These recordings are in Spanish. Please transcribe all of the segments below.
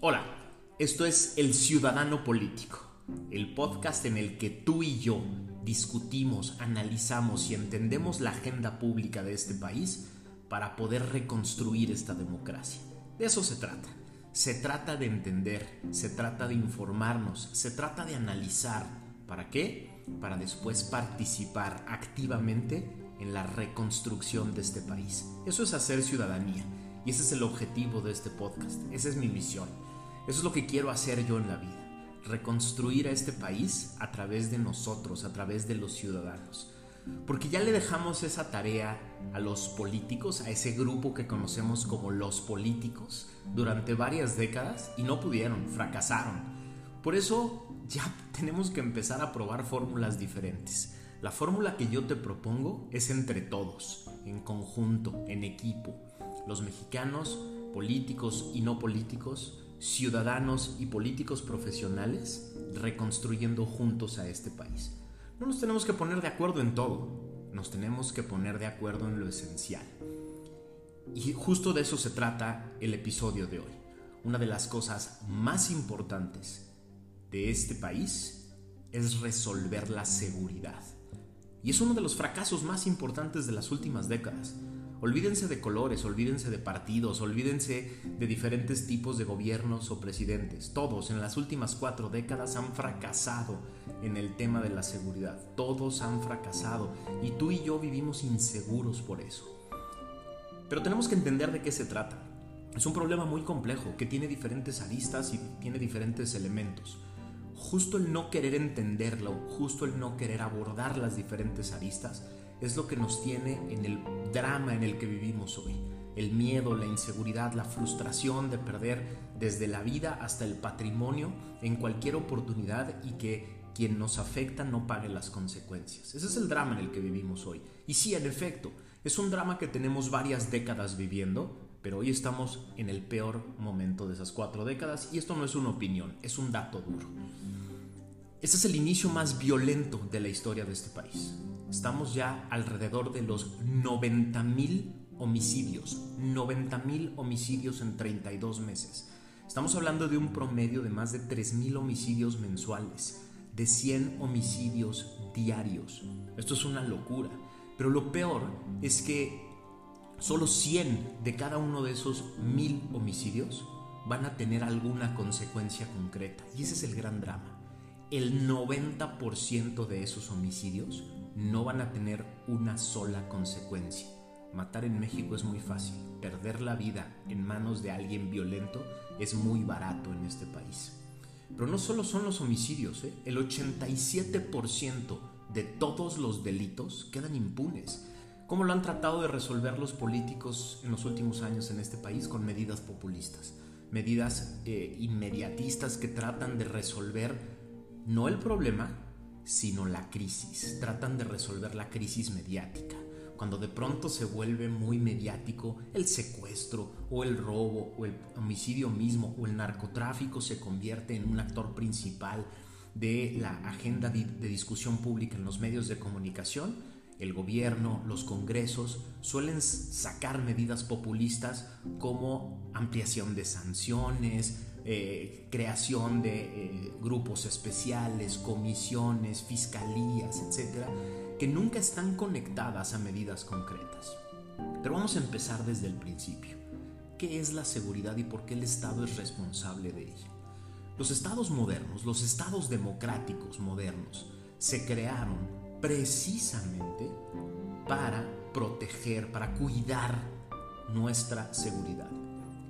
Hola, esto es El Ciudadano Político, el podcast en el que tú y yo discutimos, analizamos y entendemos la agenda pública de este país para poder reconstruir esta democracia. De eso se trata. Se trata de entender, se trata de informarnos, se trata de analizar. ¿Para qué? Para después participar activamente en la reconstrucción de este país. Eso es hacer ciudadanía y ese es el objetivo de este podcast. Esa es mi misión. Eso es lo que quiero hacer yo en la vida reconstruir a este país a través de nosotros, a través de los ciudadanos. Porque ya le dejamos esa tarea a los políticos, a ese grupo que conocemos como los políticos, durante varias décadas y no pudieron, fracasaron. Por eso ya tenemos que empezar a probar fórmulas diferentes. La fórmula que yo te propongo es entre todos, en conjunto, en equipo. Los mexicanos, políticos y no políticos, ciudadanos y políticos profesionales reconstruyendo juntos a este país. No nos tenemos que poner de acuerdo en todo, nos tenemos que poner de acuerdo en lo esencial. Y justo de eso se trata el episodio de hoy. Una de las cosas más importantes de este país es resolver la seguridad. Y es uno de los fracasos más importantes de las últimas décadas. Olvídense de colores, olvídense de partidos, olvídense de diferentes tipos de gobiernos o presidentes. Todos en las últimas cuatro décadas han fracasado en el tema de la seguridad. Todos han fracasado y tú y yo vivimos inseguros por eso. Pero tenemos que entender de qué se trata. Es un problema muy complejo que tiene diferentes aristas y tiene diferentes elementos. Justo el no querer entenderlo, justo el no querer abordar las diferentes aristas, es lo que nos tiene en el drama en el que vivimos hoy. El miedo, la inseguridad, la frustración de perder desde la vida hasta el patrimonio en cualquier oportunidad y que quien nos afecta no pague las consecuencias. Ese es el drama en el que vivimos hoy. Y sí, en efecto, es un drama que tenemos varias décadas viviendo, pero hoy estamos en el peor momento de esas cuatro décadas y esto no es una opinión, es un dato duro. Este es el inicio más violento de la historia de este país. Estamos ya alrededor de los 90 mil homicidios. 90 mil homicidios en 32 meses. Estamos hablando de un promedio de más de 3 mil homicidios mensuales, de 100 homicidios diarios. Esto es una locura. Pero lo peor es que solo 100 de cada uno de esos mil homicidios van a tener alguna consecuencia concreta. Y ese es el gran drama. El 90% de esos homicidios no van a tener una sola consecuencia. Matar en México es muy fácil, perder la vida en manos de alguien violento es muy barato en este país. Pero no solo son los homicidios, ¿eh? el 87% de todos los delitos quedan impunes. ¿Cómo lo han tratado de resolver los políticos en los últimos años en este país? Con medidas populistas, medidas eh, inmediatistas que tratan de resolver no el problema, sino la crisis. Tratan de resolver la crisis mediática. Cuando de pronto se vuelve muy mediático el secuestro o el robo o el homicidio mismo o el narcotráfico se convierte en un actor principal de la agenda de, discusión pública en los medios de comunicación, el gobierno, los congresos suelen sacar medidas populistas como ampliación de sanciones, eh, creación de eh, grupos especiales, comisiones, fiscalías, etcétera, que nunca están conectadas a medidas concretas. Pero vamos a empezar desde el principio. ¿Qué es la seguridad y por qué el Estado es responsable de ella? Los estados modernos, los estados democráticos modernos, se crearon precisamente para proteger, para cuidar nuestra seguridad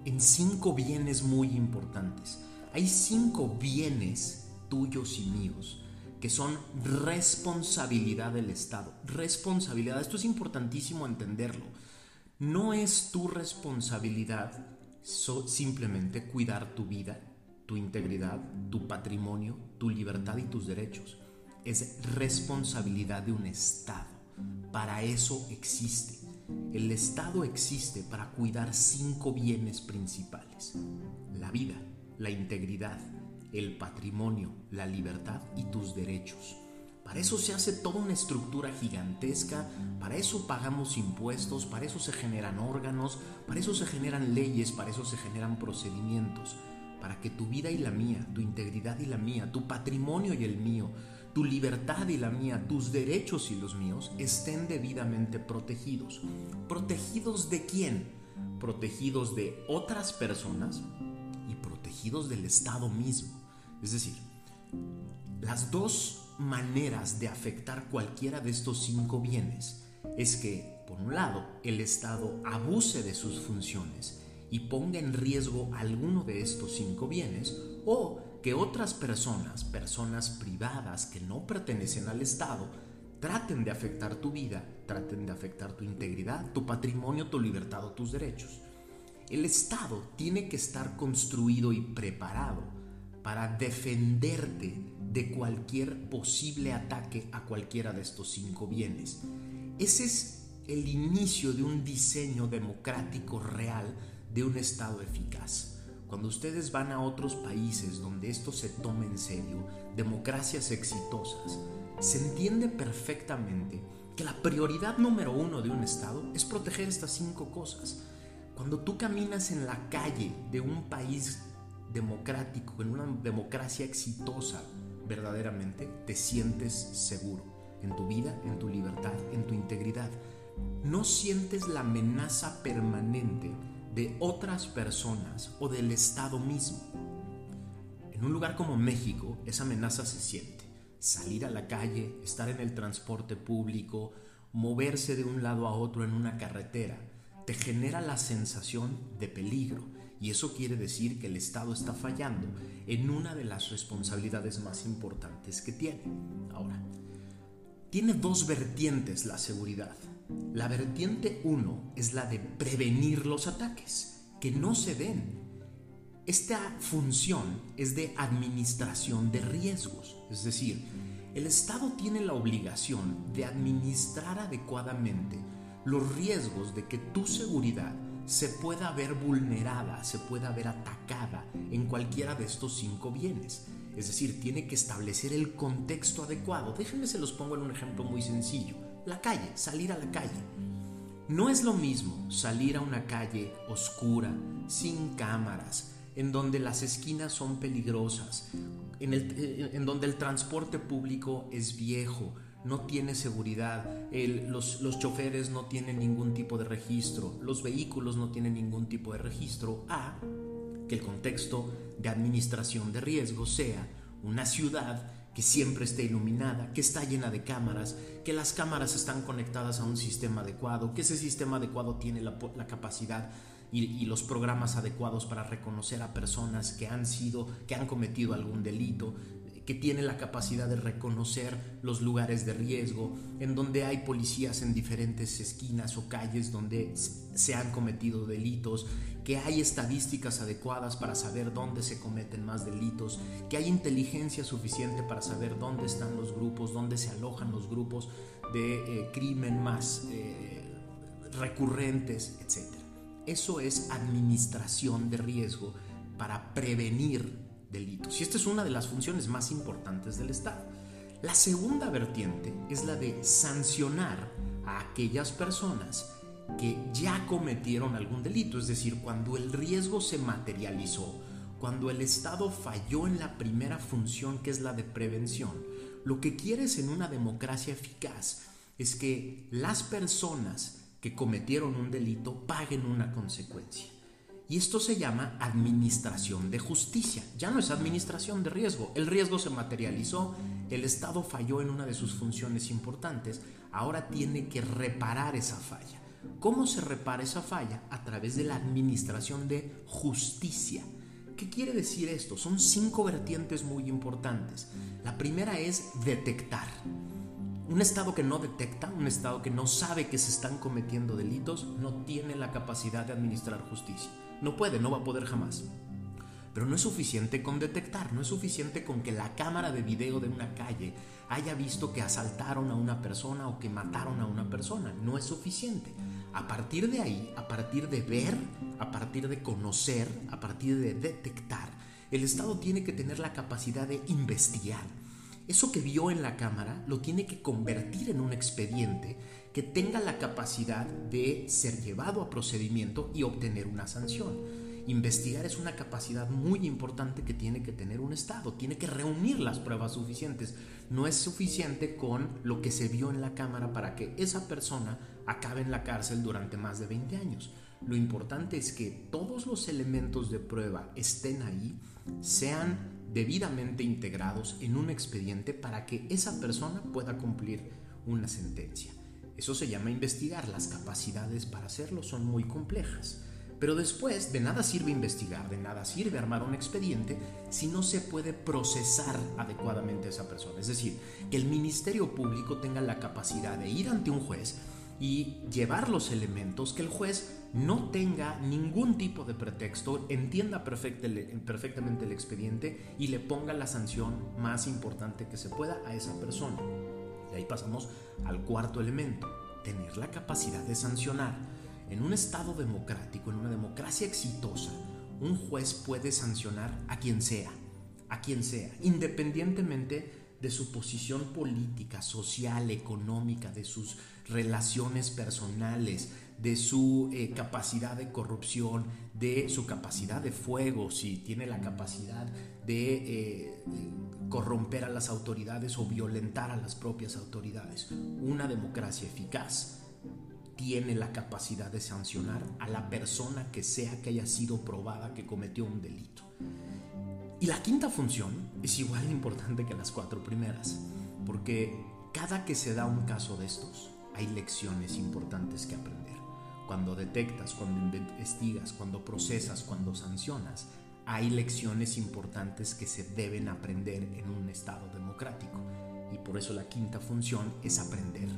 en cinco bienes muy importantes. Hay cinco bienes tuyos y míos que son responsabilidad del Estado. Responsabilidad, esto es importantísimo entenderlo. No es tu responsabilidad simplemente cuidar tu vida, tu integridad, tu patrimonio, tu libertad y tus derechos. Es responsabilidad de un Estado. Para eso existe. El Estado existe para cuidar cinco bienes principales. La vida, la integridad, el patrimonio, la libertad y tus derechos. Para eso se hace toda una estructura gigantesca, para eso pagamos impuestos, para eso se generan órganos, para eso se generan leyes, para eso se generan procedimientos, para que tu vida y la mía, tu integridad y la mía, tu patrimonio y el mío, tu libertad y la mía, tus derechos y los míos estén debidamente protegidos. ¿Protegidos de quién? Protegidos de otras personas y protegidos del Estado mismo. Es decir, las dos maneras de afectar cualquiera de estos cinco bienes es que, por un lado, el Estado abuse de sus funciones y ponga en riesgo alguno de estos cinco bienes, o que otras personas, personas privadas que no pertenecen al Estado, traten de afectar tu vida, traten de afectar tu integridad, tu patrimonio, tu libertad o tus derechos. El Estado tiene que estar construido y preparado para defenderte de cualquier posible ataque a cualquiera de estos cinco bienes. Ese es el inicio de un diseño democrático real de un Estado eficaz. Cuando ustedes van a otros países donde esto se toma en serio, democracias exitosas, se entiende perfectamente que la prioridad número uno de un Estado es proteger estas cinco cosas. Cuando tú caminas en la calle de un país democrático, en una democracia exitosa, verdaderamente te sientes seguro en tu vida, en tu libertad, en tu integridad. No sientes la amenaza permanente de otras personas o del Estado mismo. En un lugar como México, esa amenaza se siente. Salir a la calle, estar en el transporte público, moverse de un lado a otro en una carretera, te genera la sensación de peligro y eso quiere decir que el Estado está fallando en una de las responsabilidades más importantes que tiene. Ahora, tiene dos vertientes la seguridad. La vertiente uno es la de prevenir los ataques, que no se den. Esta función es de administración de riesgos, es decir, el Estado tiene la obligación de administrar adecuadamente los riesgos de que tu seguridad se pueda ver vulnerada, se pueda ver atacada en cualquiera de estos cinco bienes. Es decir, tiene que establecer el contexto adecuado. Déjenme se los pongo en un ejemplo muy sencillo. La calle, salir a la calle. No es lo mismo salir a una calle oscura, sin cámaras, en donde las esquinas son peligrosas, en, eh, en donde el transporte público es viejo, no tiene seguridad, los, los choferes no tienen ningún tipo de registro, los vehículos no tienen ningún tipo de registro, a que el contexto de administración de riesgo sea una ciudad que siempre esté iluminada, que está llena de cámaras, que las cámaras están conectadas a un sistema adecuado, que ese sistema adecuado tiene la, capacidad y, y, los programas adecuados para reconocer a personas que han sido, que han cometido algún delito, que tiene la capacidad de reconocer los lugares de riesgo, en donde hay policías en diferentes esquinas o calles donde se han cometido delitos, que hay estadísticas adecuadas para saber dónde se cometen más delitos, que hay inteligencia suficiente para saber dónde están los grupos, dónde se alojan los grupos de eh, crimen más eh, recurrentes, etc. Eso es administración de riesgo para prevenir delitos. Y esta es una de las funciones más importantes del Estado. La segunda vertiente es la de sancionar a aquellas personas que ya cometieron algún delito, es decir, cuando el riesgo se materializó, cuando el Estado falló en la primera función que es la de prevención. Lo que quieres en una democracia eficaz es que las personas que cometieron un delito paguen una consecuencia. Y esto se llama administración de justicia. Ya no es administración de riesgo. El riesgo se materializó, el Estado falló en una de sus funciones importantes, ahora tiene que reparar esa falla. ¿Cómo se repara esa falla? A través de la administración de justicia. ¿Qué quiere decir esto? Son cinco vertientes muy importantes. La primera es detectar. Un Estado que no detecta, un Estado que no sabe que se están cometiendo delitos, no tiene la capacidad de administrar justicia. No puede, no va a poder jamás. Pero no es suficiente con detectar, no es suficiente con que la cámara de video de una calle haya visto que asaltaron a una persona o que mataron a una persona. No es suficiente. A partir de ahí, a partir de ver, a partir de conocer, a partir de detectar, el Estado tiene que tener la capacidad de investigar. Eso que vio en la cámara lo tiene que convertir en un expediente que tenga la capacidad de ser llevado a procedimiento y obtener una sanción. Investigar es una capacidad muy importante que tiene que tener un Estado, tiene que reunir las pruebas suficientes. No es suficiente con lo que se vio en la Cámara para que esa persona acabe en la cárcel durante más de 20 años. Lo importante es que todos los elementos de prueba estén ahí, sean debidamente integrados en un expediente para que esa persona pueda cumplir una sentencia. Eso se llama investigar. Las capacidades para hacerlo son muy complejas. Pero después de nada sirve investigar, de nada sirve armar un expediente si no se puede procesar adecuadamente a esa persona. Es decir, que el Ministerio Público tenga la capacidad de ir ante un juez y llevar los elementos, que el juez no tenga ningún tipo de pretexto, entienda perfectamente el expediente y le ponga la sanción más importante que se pueda a esa persona. Y ahí pasamos al cuarto elemento, tener la capacidad de sancionar. En un Estado democrático, en una democracia exitosa, un juez puede sancionar a quien sea, a quien sea, independientemente de su posición política, social, económica, de sus relaciones personales, de su eh, capacidad de corrupción, de su capacidad de fuego, si tiene la capacidad de eh, corromper a las autoridades o violentar a las propias autoridades. Una democracia eficaz tiene la capacidad de sancionar a la persona que sea que haya sido probada que cometió un delito. Y la quinta función es igual de importante que las cuatro primeras, porque cada que se da un caso de estos, hay lecciones importantes que aprender. Cuando detectas, cuando investigas, cuando procesas, cuando sancionas, hay lecciones importantes que se deben aprender en un Estado democrático. Y por eso la quinta función es aprender,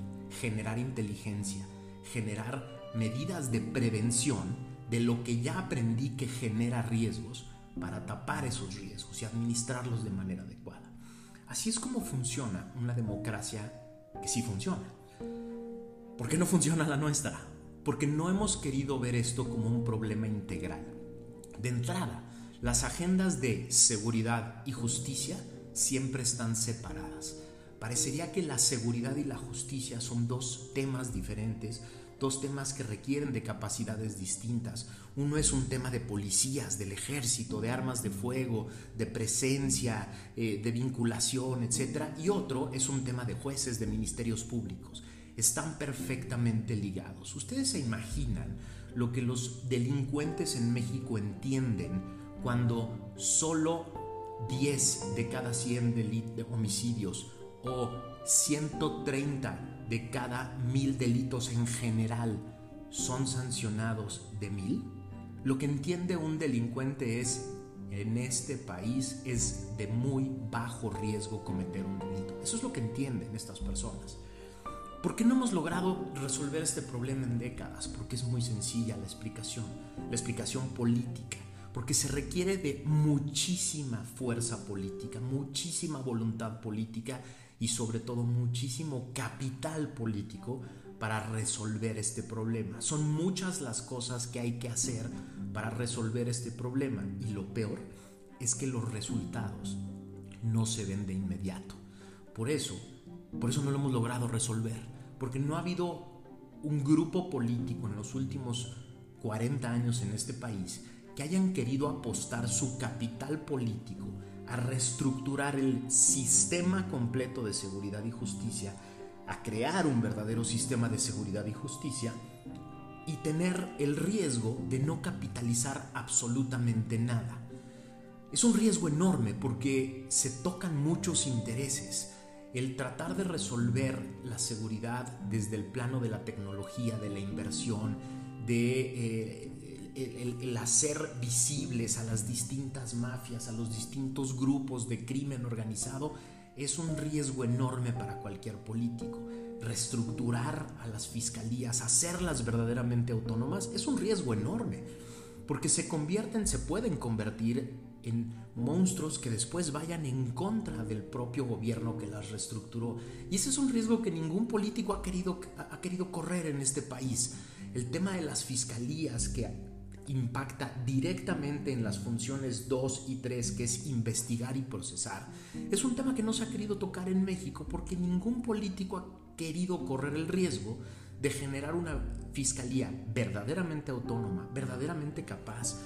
generar inteligencia, generar medidas de prevención de lo que ya aprendí que genera riesgos para tapar esos riesgos y administrarlos de manera adecuada. Así es como funciona una democracia que sí funciona. ¿Por qué no funciona la nuestra? Porque no hemos querido ver esto como un problema integral. De entrada, las agendas de seguridad y justicia siempre están separadas. Parecería que la seguridad y la justicia son dos temas diferentes, dos temas que requieren de capacidades distintas. Uno es un tema de policías, del ejército, de armas de fuego, de presencia, eh, de vinculación, etc. Y otro es un tema de jueces, de ministerios públicos. Están perfectamente ligados. Ustedes se imaginan lo que los delincuentes en México entienden cuando solo 10 de cada 100 homicidios o 130 de cada mil delitos en general son sancionados de mil? Lo que entiende un delincuente es, en este país es de muy bajo riesgo cometer un delito. Eso es lo que entienden estas personas. ¿Por qué no hemos logrado resolver este problema en décadas? Porque es muy sencilla la explicación, la explicación política porque se requiere de muchísima fuerza política, muchísima voluntad política y sobre todo muchísimo capital político para resolver este problema. Son muchas las cosas que hay que hacer para resolver este problema y lo peor es que los resultados no se ven de inmediato. Por eso, por eso no lo hemos logrado resolver, porque no ha habido un grupo político en los últimos 40 años en este país que hayan querido apostar su capital político a reestructurar el sistema completo de seguridad y justicia, a crear un verdadero sistema de seguridad y justicia y tener el riesgo de no capitalizar absolutamente nada. Es un riesgo enorme porque se tocan muchos intereses. El tratar de resolver la seguridad desde el plano de la tecnología, de la inversión, de eh, hacer visibles a las distintas mafias, a los distintos grupos de crimen organizado, es un riesgo enorme para cualquier político. Reestructurar a las fiscalías, hacerlas verdaderamente autónomas, es un riesgo enorme, porque se convierten, se pueden convertir en monstruos que después vayan en contra del propio gobierno que las reestructuró. Y ese es un riesgo que ningún político ha querido, ha querido correr en este país. El tema de las fiscalías que impacta directamente en las funciones 2 y 3, que es investigar y procesar, es un tema que no se ha querido tocar en México porque ningún político ha querido correr el riesgo de generar una fiscalía verdaderamente autónoma, verdaderamente capaz,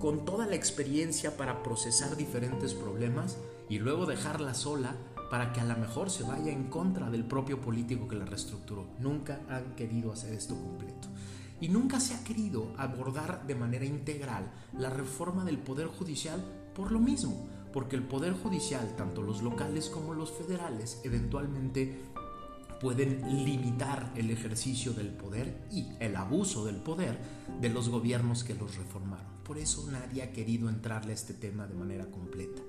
con toda la experiencia para procesar diferentes problemas y luego dejarla sola para que a lo mejor se vaya en contra del propio político que la reestructuró. Nunca han querido hacer esto completo. Y nunca se ha querido abordar de manera integral la reforma del Poder Judicial por lo mismo, porque el Poder Judicial, tanto los locales como los federales, eventualmente pueden limitar el ejercicio del poder y el abuso del poder de los gobiernos que los reformaron. Por eso nadie ha querido entrarle a este tema de manera completa.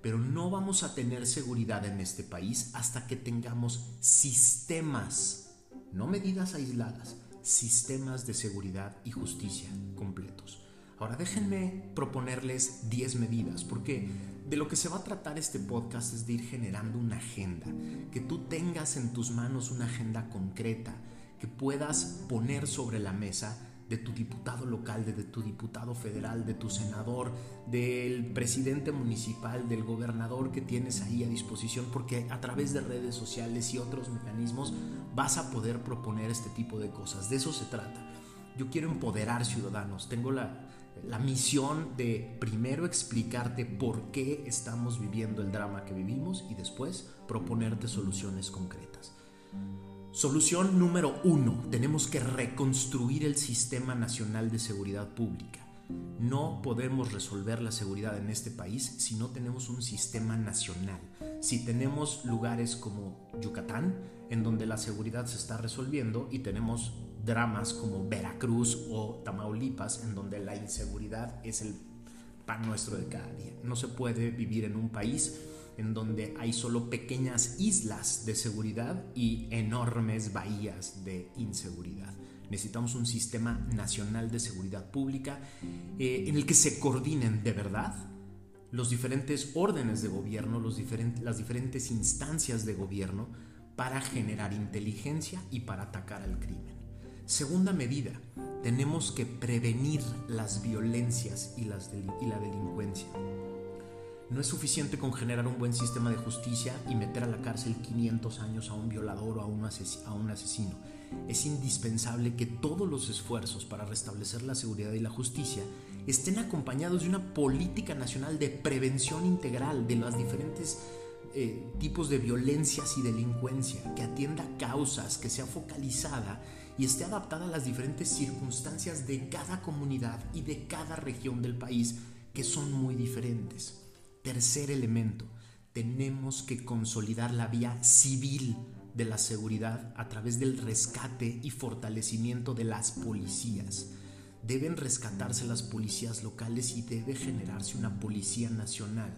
Pero no vamos a tener seguridad en este país hasta que tengamos sistemas, no medidas aisladas, sistemas de seguridad y justicia completos. Ahora déjenme proponerles 10 medidas, porque de lo que se va a tratar este podcast es de ir generando una agenda, que tú tengas en tus manos una agenda concreta, que puedas poner sobre la mesa de tu diputado local, de, tu diputado federal, de tu senador, del presidente municipal, del gobernador que tienes ahí a disposición, porque a través de redes sociales y otros mecanismos vas a poder proponer este tipo de cosas. De eso se trata. Yo quiero empoderar ciudadanos. Tengo la, la misión de primero explicarte por qué estamos viviendo el drama que vivimos y después proponerte soluciones concretas. Solución número uno, tenemos que reconstruir el Sistema Nacional de Seguridad Pública. No podemos resolver la seguridad en este país si no tenemos un sistema nacional. Si tenemos lugares como Yucatán, en donde la seguridad se está resolviendo, y tenemos dramas como Veracruz o Tamaulipas, en donde la inseguridad es el pan nuestro de cada día. No se puede vivir en un país en donde hay solo pequeñas islas de seguridad y enormes bahías de inseguridad. Necesitamos un sistema nacional de seguridad pública eh, en el que se coordinen de verdad los diferentes órdenes de gobierno, los las diferentes instancias de gobierno para generar inteligencia y para atacar al crimen. Segunda medida, tenemos que prevenir las violencias y, las y la delincuencia. No es suficiente con generar un buen sistema de justicia y meter a la cárcel 500 años a un violador o a un, asesino. Es indispensable que todos los esfuerzos para restablecer la seguridad y la justicia estén acompañados de una política nacional de prevención integral de los diferentes eh, tipos de violencias y delincuencia, que atienda causas, que sea focalizada y esté adaptada a las diferentes circunstancias de cada comunidad y de cada región del país, que son muy diferentes. Tercer elemento, tenemos que consolidar la vía civil de la seguridad a través del rescate y fortalecimiento de las policías. Deben rescatarse las policías locales y debe generarse una policía nacional.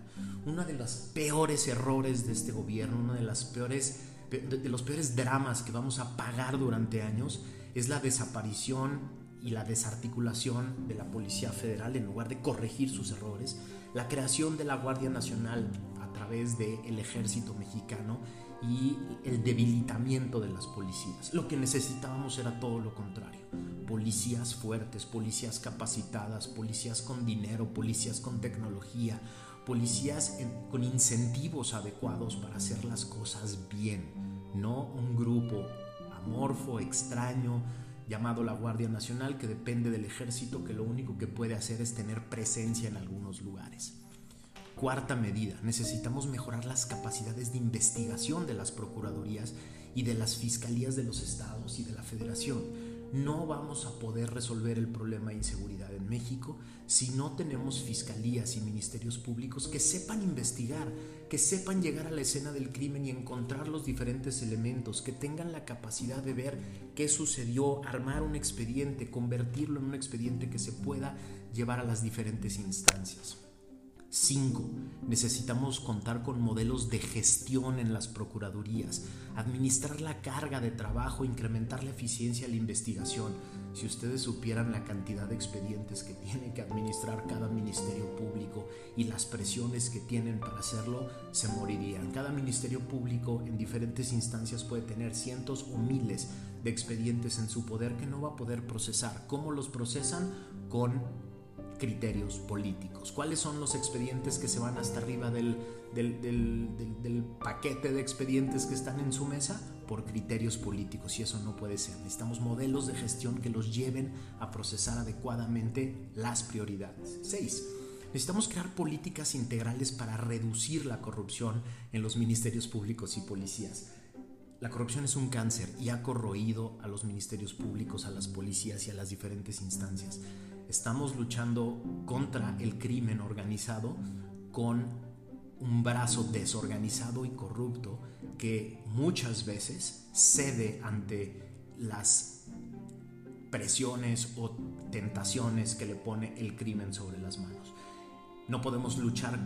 Uno de los peores errores de este gobierno, uno de, las peores, de los peores dramas que vamos a pagar durante años es la desaparición y la desarticulación de la Policía Federal en lugar de corregir sus errores la creación de la Guardia Nacional a través del ejército mexicano y el debilitamiento de las policías. Lo que necesitábamos era todo lo contrario. Policías fuertes, policías capacitadas, policías con dinero, policías con tecnología, policías con incentivos adecuados para hacer las cosas bien, no un grupo amorfo, extraño, llamado la Guardia Nacional, que depende del ejército, que lo único que puede hacer es tener presencia en algunos lugares. Cuarta medida, necesitamos mejorar las capacidades de investigación de las procuradurías y de las fiscalías de los estados y de la federación. No vamos a poder resolver el problema de inseguridad en México si no tenemos fiscalías y ministerios públicos que sepan investigar, que sepan llegar a la escena del crimen y encontrar los diferentes elementos, que tengan la capacidad de ver qué sucedió, armar un expediente, convertirlo en un expediente que se pueda llevar a las diferentes instancias. 5. Necesitamos contar con modelos de gestión en las procuradurías, administrar la carga de trabajo, incrementar la eficiencia de la investigación. Si ustedes supieran la cantidad de expedientes que tiene que administrar cada ministerio público y las presiones que tienen para hacerlo, se morirían. Cada ministerio público en diferentes instancias puede tener cientos o miles de expedientes en su poder que no va a poder procesar. ¿Cómo los procesan? Con criterios políticos. ¿Cuáles son los expedientes que se van hasta arriba del, paquete de expedientes que están en su mesa? Por criterios políticos y eso no puede ser. Necesitamos modelos de gestión que los lleven a procesar adecuadamente las prioridades. 6. Necesitamos crear políticas integrales para reducir la corrupción en los ministerios públicos y policías. La corrupción es un cáncer y ha corroído a los ministerios públicos, a las policías y a las diferentes instancias estamos luchando contra el crimen organizado con un brazo desorganizado y corrupto que muchas veces cede ante las presiones o tentaciones que le pone el crimen sobre las manos. No podemos luchar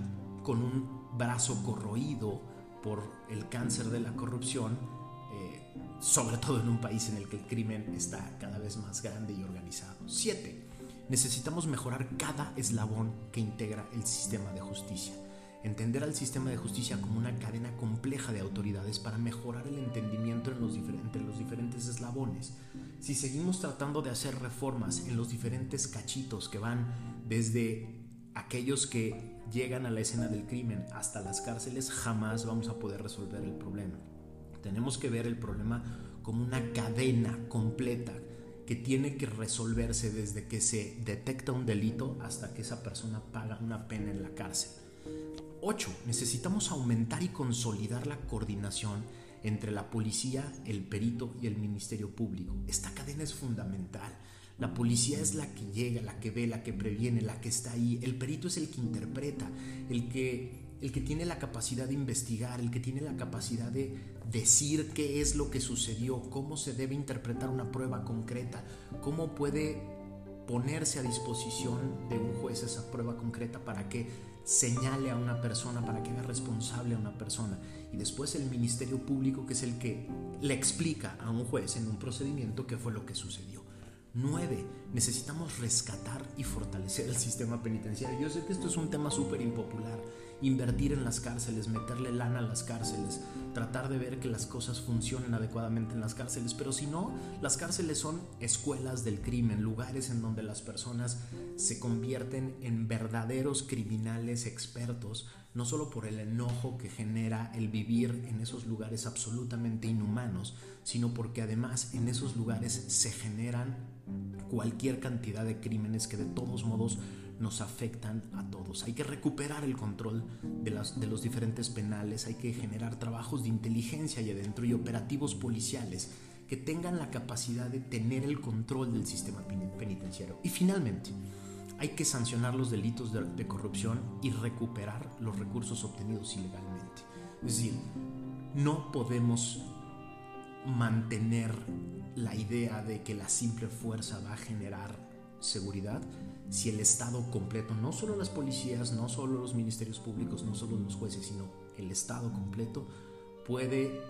con un brazo corroído por el cáncer de la corrupción, eh, sobre todo en un país en el que el crimen está cada vez más grande y organizado. 7 necesitamos mejorar cada eslabón que integra el sistema de justicia. Entender al sistema de justicia como una cadena compleja de autoridades para mejorar el entendimiento en diferentes, los diferentes eslabones. Si seguimos tratando de hacer reformas en los diferentes cachitos que van desde aquellos que llegan a la escena del crimen hasta las cárceles, jamás vamos a poder resolver el problema. Tenemos que ver el problema como una cadena completa que tiene que resolverse desde que se detecta un delito hasta que esa persona paga una pena en la cárcel. 8. Necesitamos aumentar y consolidar la coordinación entre la policía, el perito y el Ministerio Público. Esta cadena es fundamental. La policía es la que llega, la que ve, la que previene, la que está ahí. El perito es el que interpreta, el que el que tiene la capacidad de investigar, el que tiene la capacidad de decir qué es lo que sucedió, cómo se debe interpretar una prueba concreta, cómo puede ponerse a disposición de un juez esa prueba concreta para que señale a una persona, para que haga responsable a una persona. Y después el Ministerio Público, que es el que le explica a un juez en un procedimiento qué fue lo que sucedió. 9. Necesitamos rescatar y fortalecer el sistema penitenciario. Yo sé que esto es un tema súper impopular invertir en las cárceles, meterle lana a las cárceles, tratar de ver que las cosas funcionen adecuadamente en las cárceles, pero si no, las cárceles son escuelas del crimen, lugares en donde las personas se convierten en verdaderos criminales expertos, no solo por el enojo que genera el vivir en esos lugares absolutamente inhumanos, sino porque además en esos lugares se generan cualquier cantidad de crímenes que de todos modos nos afectan a todos. Hay que recuperar el control de, las, de los diferentes penales, hay que generar trabajos de inteligencia y adentro y operativos policiales que tengan la capacidad de tener el control del sistema penitenciario. Y finalmente, hay que sancionar los delitos de, de corrupción y recuperar los recursos obtenidos ilegalmente. Es decir, no podemos mantener la idea de que la simple fuerza va a generar seguridad si el Estado completo, no solo las policías, no solo los ministerios públicos, no solo los jueces, sino el Estado completo, puede,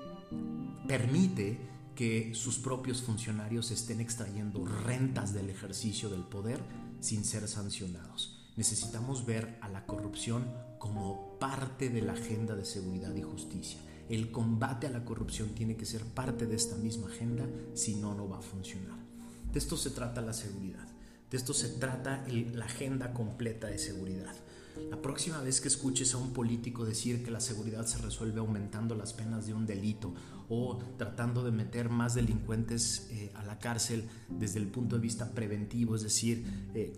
permite que sus propios funcionarios estén extrayendo rentas del ejercicio del poder sin ser sancionados. Necesitamos ver a la corrupción como parte de la agenda de seguridad y justicia. El combate a la corrupción tiene que ser parte de esta misma agenda, si no, no va a funcionar. De esto se trata la seguridad. De esto se trata la agenda completa de seguridad. La próxima vez que escuches a un político decir que la seguridad se resuelve aumentando las penas de un delito o tratando de meter más delincuentes eh, a la cárcel desde el punto de vista preventivo, es decir, eh,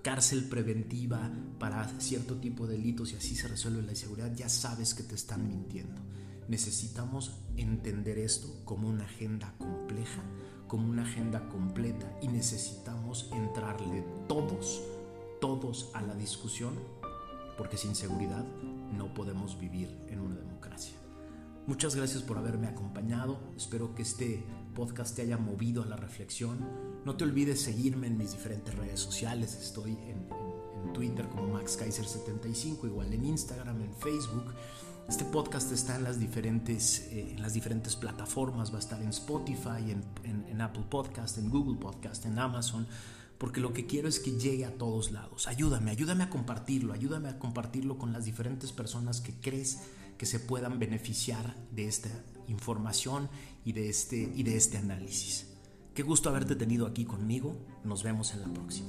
cárcel preventiva para cierto tipo de delitos y así se resuelve la inseguridad, ya sabes que te están mintiendo. Necesitamos entender esto como una agenda compleja como una agenda completa y necesitamos entrarle todos, todos a la discusión, porque sin seguridad no podemos vivir en una democracia. Muchas gracias por haberme acompañado. Espero que este podcast te haya movido a la reflexión. No te olvides seguirme en mis diferentes redes sociales. Estoy en, Twitter como MaxKaiser75, igual en Instagram, en Facebook. Este podcast está en las diferentes, eh, en las diferentes plataformas. Va a estar en Spotify, en, Apple Podcast, en Google Podcast, en Amazon porque lo que quiero es que llegue a todos lados. Ayúdame, ayúdame a compartirlo, ayúdame a compartirlo con las diferentes personas que crees que se puedan beneficiar de esta información y de este, y de este análisis. Qué gusto haberte tenido aquí conmigo. Nos vemos en la próxima.